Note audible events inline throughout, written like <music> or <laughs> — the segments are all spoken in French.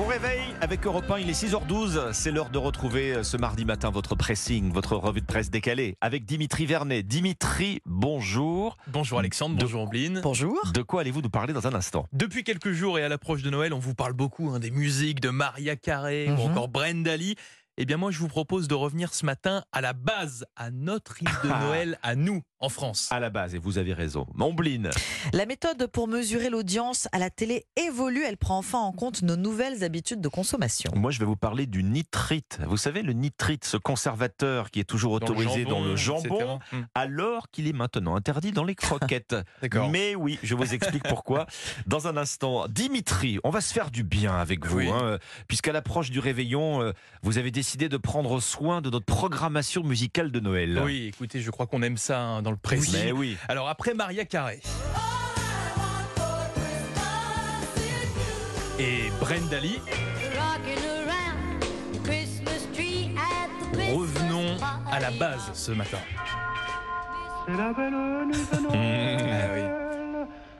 Bon réveil avec Europe 1, il est 6h12. C'est l'heure de retrouver euh, ce mardi matin votre pressing, votre revue de presse décalée avec Dimitri Vernet. Dimitri, bonjour. Bonjour Alexandre, De- bonjour Ambline. Bonjour. De quoi allez-vous nous parler dans un instant? Depuis quelques jours et à l'approche de Noël, on vous parle beaucoup hein, des musiques de Maria Carey ou Mhm. encore Brenda Lee. Eh bien moi je vous propose de revenir ce matin à la base, à notre île de. <laughs> Noël, à nous, en France. À la base, et vous avez raison. Mombline, La méthode pour mesurer l'audience à la télé évolue. Elle prend enfin en compte nos nouvelles habitudes de consommation. moi je vais vous parler du nitrite. Vous savez, le nitrite, ce conservateur qui est toujours Dans le autorisé dans le jambon, Hmm, alors qu'il est maintenant interdit dans les croquettes. <laughs> D'accord. Mais oui, je vous explique pourquoi. <laughs> Dans un instant, Dimitri, on va se faire du bien avec vous, Oui. hein, puisqu'à l'approche du réveillon, euh, vous avez décidé de prendre soin de notre programmation musicale de Noël. Oui, écoutez, je crois qu'on aime ça hein, dans le précis. Mais oui. Alors après Maria Carey et Brenda Lee, revenons à la base ce matin. <laughs>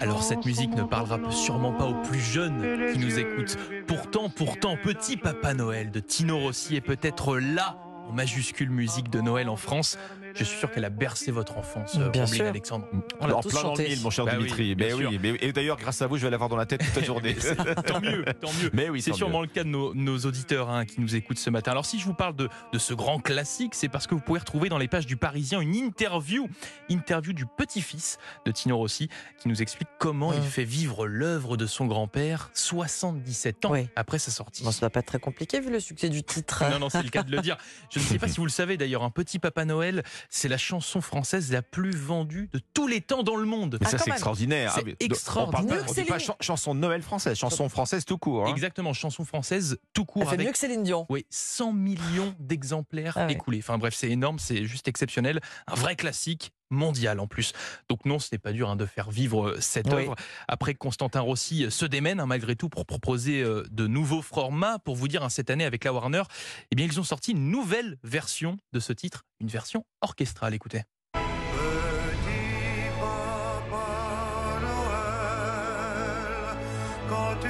Alors cette musique ne parlera sûrement pas aux plus jeunes qui nous écoutent. Pourtant, pourtant, Petit Papa Noël de Tino Rossi est peut-être là en majuscule musique de Noël en France. Je suis sûr qu'elle a bercé votre enfance, euh, Bien sûr. Alexandre. On l'a en tous plein dans le chanté. mille, mon cher Bah Dimitri. mais oui, mais- et d'ailleurs, grâce à vous, je vais l'avoir dans la tête toute la journée. <laughs> tant mieux, tant mieux. <laughs> mais oui, C'est sûrement mieux. le cas de nos, nos auditeurs hein, qui nous écoutent ce matin. Alors si je vous parle de, de ce grand classique, c'est parce que vous pouvez retrouver dans les pages du Parisien une interview, interview du petit-fils de Tino Rossi, qui nous explique comment il Mm. fait vivre l'œuvre de son grand-père 77 ans après sa sortie. Bon, ça va pas être très compliqué vu le succès du titre. Non, non, c'est le cas de le dire. Je ne sais pas si vous le savez d'ailleurs, un petit Papa Noël, c'est la chanson française la plus vendue de tous les temps dans le monde. Mais Ah, ça, c'est extraordinaire. C'est Ah, mais- extraordinaire. On, parle pas, on dit chanson de Noël française, chanson française tout court. hein. Exactement, chanson française tout court avec mieux que Céline Dion. Oui, 100 millions d'exemplaires Ah ouais. écoulés. Enfin bref, c'est énorme, c'est juste exceptionnel. Un vrai classique mondial en plus. Donc non, ce n'est pas dur hein, de faire vivre euh, cette Oui. œuvre. Après, Constantin Rossi euh, se démène hein, malgré tout pour proposer euh, de nouveaux formats. Pour vous dire, hein, cette année avec la Warner, eh bien, ils ont sorti une nouvelle version de ce titre, une version orchestrale. Écoutez. Petit Papa Noël, quand tu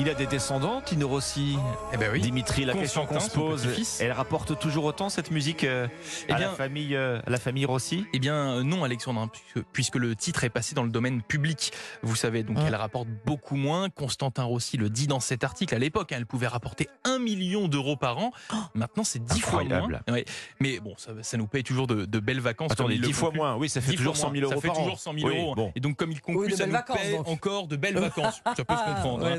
Il a des descendants, Tino Rossi. Eh ben oui. Dimitri, la question qu'on Constantin, se pose, elle rapporte toujours autant cette musique euh, Eh à, bien- la famille, euh, à la famille Rossi? Eh bien euh, non Alexandre, hein, puisque, puisque le titre est passé dans le domaine public, vous savez, donc elle rapporte beaucoup moins. Constantin Rossi le dit dans cet article, à l'époque, hein, elle pouvait rapporter un million d'euros par an. Maintenant c'est dix fois Incroyable. moins. Ouais. Mais bon, ça, ça nous paye toujours de, de belles vacances. Attendez, il le 10 fois moins, oui, ça fait 10 toujours fois 100 000 moins. euros Ça fait toujours 100 000 Oui, euros. hein. bon. Et donc comme il conclut, Oui, ça nous vacances, paye donc. encore de belles vacances. Ça peut se <laughs> comprendre. hein. Ouais.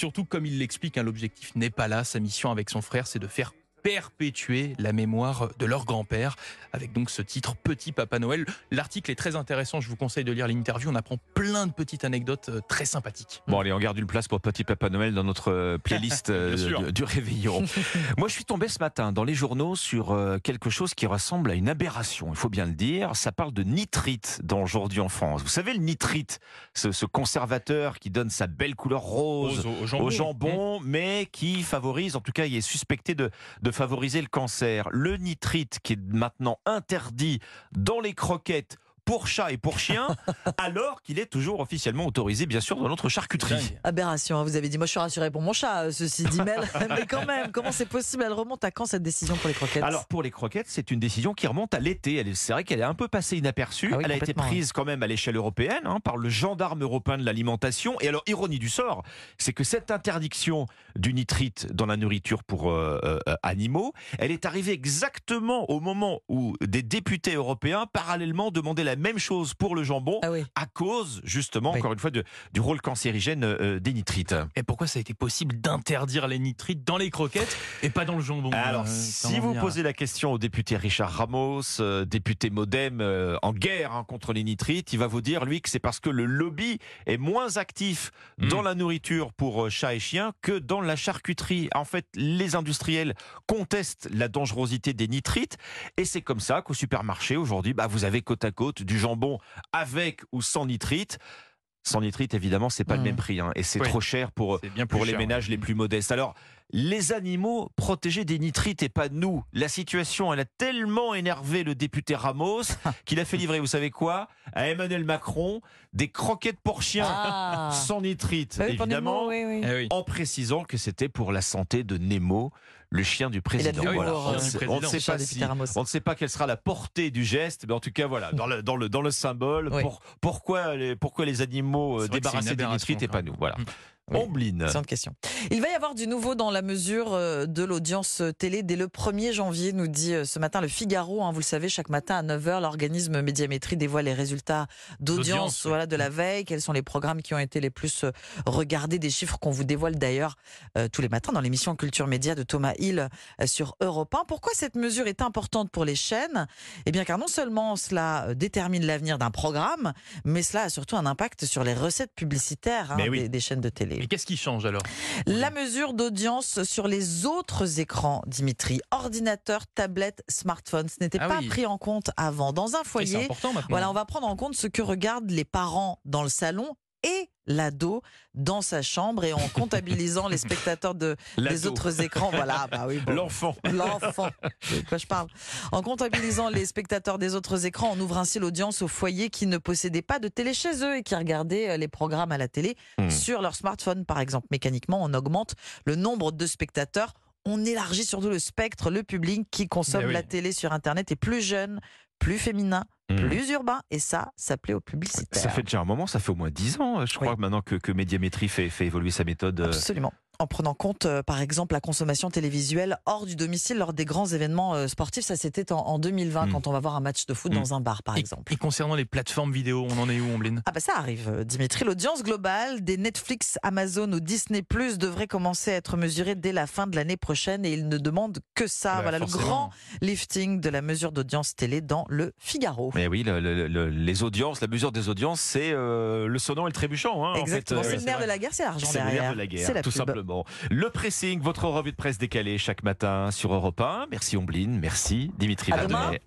Surtout comme il l'explique, hein, l'objectif n'est pas là. Sa mission avec son frère, c'est de faire perpétuer la mémoire de leur grand-père avec donc ce titre Petit Papa Noël. L'article est très intéressant, je vous conseille de lire l'interview, on apprend plein de petites anecdotes euh, très sympathiques. Bon, allez, on garde une place pour Petit Papa Noël dans notre euh, playlist <laughs> euh, du, du réveillon. <laughs> Moi, je suis tombé ce matin dans les journaux sur quelque chose qui ressemble à une aberration, il faut bien le dire. Ça parle de nitrite dans Aujourd'hui en France. Vous savez, le nitrite, ce, ce conservateur qui donne sa belle couleur rose, au, au jambon, mais qui favorise, en tout cas, il est suspecté de, de favoriser le cancer. Le nitrite qui est maintenant interdit dans les croquettes pour chats et pour chiens, <laughs> alors qu'il est toujours officiellement autorisé, bien sûr, dans notre charcuterie. Aberration, hein, vous avez dit. Moi, je suis rassurée pour mon chat, euh, ceci dit. Mais, <laughs> mais quand même, comment c'est possible? Elle remonte à quand cette décision pour les croquettes? Alors pour les croquettes, c'est une décision qui remonte à l'été. C'est vrai qu'elle est un peu passée inaperçue. Ah oui, Elle a été prise quand même à l'échelle européenne hein, par le gendarme européen de l'alimentation. Et alors ironie du sort, c'est que cette interdiction du nitrite dans la nourriture pour euh, euh, animaux, elle est arrivée exactement au moment où des députés européens parallèlement demandaient la même chose pour le jambon Ah oui. à cause justement Oui. encore une fois de- du rôle cancérigène euh, des nitrites. Et pourquoi ça a été possible d'interdire les nitrites dans les croquettes et pas dans le jambon Alors, Euh, si comment vous dire posez la question au député Richard Ramos, euh, député Modem euh, en guerre hein, contre les nitrites, il va vous dire, lui, que c'est parce que le lobby est moins actif Mm. dans la nourriture pour euh, chats et chiens que dans la charcuterie. En fait, les industriels contestent la dangerosité des nitrites et c'est comme ça qu'au supermarché, aujourd'hui, bah, vous avez côte à côte du jambon avec ou sans nitrite. Sans nitrite, évidemment, c'est pas le Mm. même prix hein, et c'est Oui. trop cher pour, bien les cher, ménages ouais. les plus modestes. Alors, les animaux protégés des nitrites et pas nous. La situation, elle a tellement énervé le député Ramos <laughs> qu'il a fait livrer, vous savez quoi, à Emmanuel Macron, des croquettes pour chiens Ah. <laughs> sans nitrite, oui, pour évidemment, Nemo, oui, oui. Eh oui. en précisant que c'était pour la santé de Nemo, le chien du président. Voilà. euh, On, ne sait pas si- on ne sait pas quelle sera la portée du geste, mais en tout cas, voilà, dans le, dans le, dans le symbole, Oui. pour- pourquoi, les, pourquoi les animaux euh, débarrassés des nitrites et pas nous Voilà. Ombline. Excellente question. Il va y avoir du nouveau dans la mesure euh, de l'audience télé dès le 1er janvier, nous dit euh, ce matin le Figaro. hein. vous le savez, chaque matin à 9h, l'organisme Médiamétrie dévoile les résultats d'audience voilà, de la veille. Quels sont les programmes qui ont été les plus euh, regardés? Des chiffres qu'on vous dévoile d'ailleurs euh, tous les matins dans l'émission Culture Média de Thomas Hill sur Europe 1. Pourquoi cette mesure est importante pour les chaînes? Eh bien, car non seulement cela détermine l'avenir d'un programme, mais cela a surtout un impact sur les recettes publicitaires hein, Mais oui. des, des chaînes de télé. Et qu'est-ce qui change alors? La mesure d'audience sur les autres écrans, Dimitri, ordinateur, tablette, smartphone, ce n'était Ah pas oui. pris en compte avant. Dans un foyer, important voilà, on va prendre en compte ce que regardent les parents dans le salon et l'ado dans sa chambre et en <laughs> comptabilisant les spectateurs de, des autres écrans. Voilà, bah oui, bon. L'enfant. L'enfant, <laughs> de quoi je parle. En comptabilisant les spectateurs des autres écrans, on ouvre ainsi l'audience au foyer qui ne possédait pas de télé chez eux et qui regardait euh, les programmes à la télé Hmm. sur leur smartphone, par exemple. Mécaniquement, on augmente le nombre de spectateurs. On élargit surtout le spectre, le public qui consomme oui. la télé sur Internet est plus jeune, plus féminin, Hmm. plus urbain. Et ça, ça plaît aux publicitaires. Ça fait déjà un moment, ça fait au moins 10 ans, je crois, Oui. maintenant que, que Médiamétrie fait, fait évoluer sa méthode. euh, Absolument. En prenant compte, euh, par exemple, la consommation télévisuelle hors du domicile lors des grands événements euh, sportifs. Ça, c'était en, en 2020, Mm. quand on va voir un match de foot Mm. dans un bar, par et, exemple. et concernant les plateformes vidéo, on en est où, Ombline Ah bah ça arrive, euh, Dimitri. L'audience globale des Netflix, Amazon ou Disney Plus devrait commencer à être mesurée dès la fin de l'année prochaine et il ne demande que ça. Bah, voilà le grand lifting de la mesure d'audience télé dans le Figaro. Mais oui, le- le- le- les audiences, la mesure des audiences, c'est euh, le sonnant et le trébuchant. hein, en fait. Exactement, c'est oui, le nerf de la guerre, c'est l'argent C'est le derrière. nerf de la guerre, la tout pub. simplement. Le pressing, votre revue de presse décalée chaque matin sur Europe 1. Merci Ombline, merci Dimitri demain.